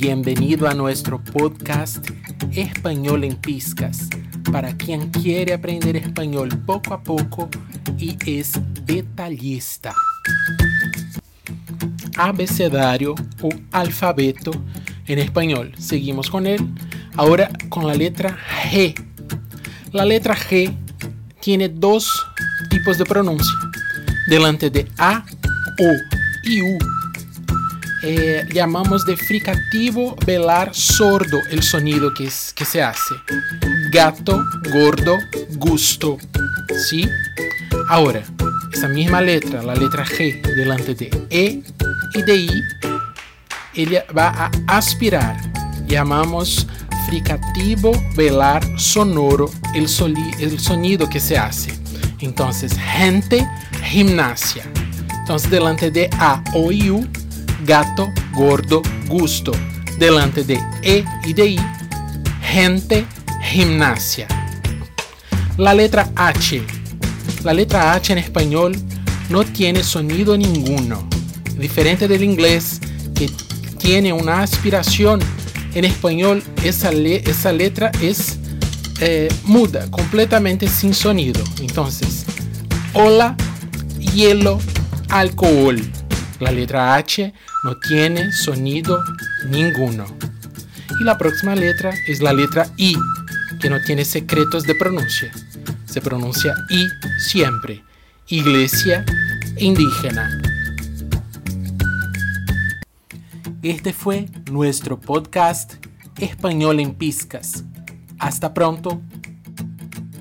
Bienvenido a nuestro podcast Español en Piscas para quien quiere aprender español poco a poco y es detallista. Abecedario o alfabeto en español. Seguimos con él. Ahora con la letra G. La letra G tiene dos tipos de pronuncia. Delante de A, O y U eh, llamamos de fricativo velar sordo el sonido que, es, que se hace. Gato, gordo, gusto. ¿Sí? Ahora, esa misma letra, la letra G, delante de E y de I, ella va a aspirar. Llamamos fricativo velar sonoro el, el sonido que se hace. Entonces, gente, gimnasia. Entonces, delante de A, O y U, gato, gordo, gusto. Delante de E y de I, gente, gimnasia. La letra H. La letra H en español no tiene sonido ninguno. Diferente del inglés que tiene una aspiración, en español esa, esa letra es eh, muda, completamente sin sonido. Entonces, hola, hielo, alcohol. La letra H no tiene sonido ninguno. Y la próxima letra es la letra I, que no tiene secretos de pronuncia. Se pronuncia I siempre. Iglesia indígena. Este fue nuestro podcast Español en Piscas. Hasta pronto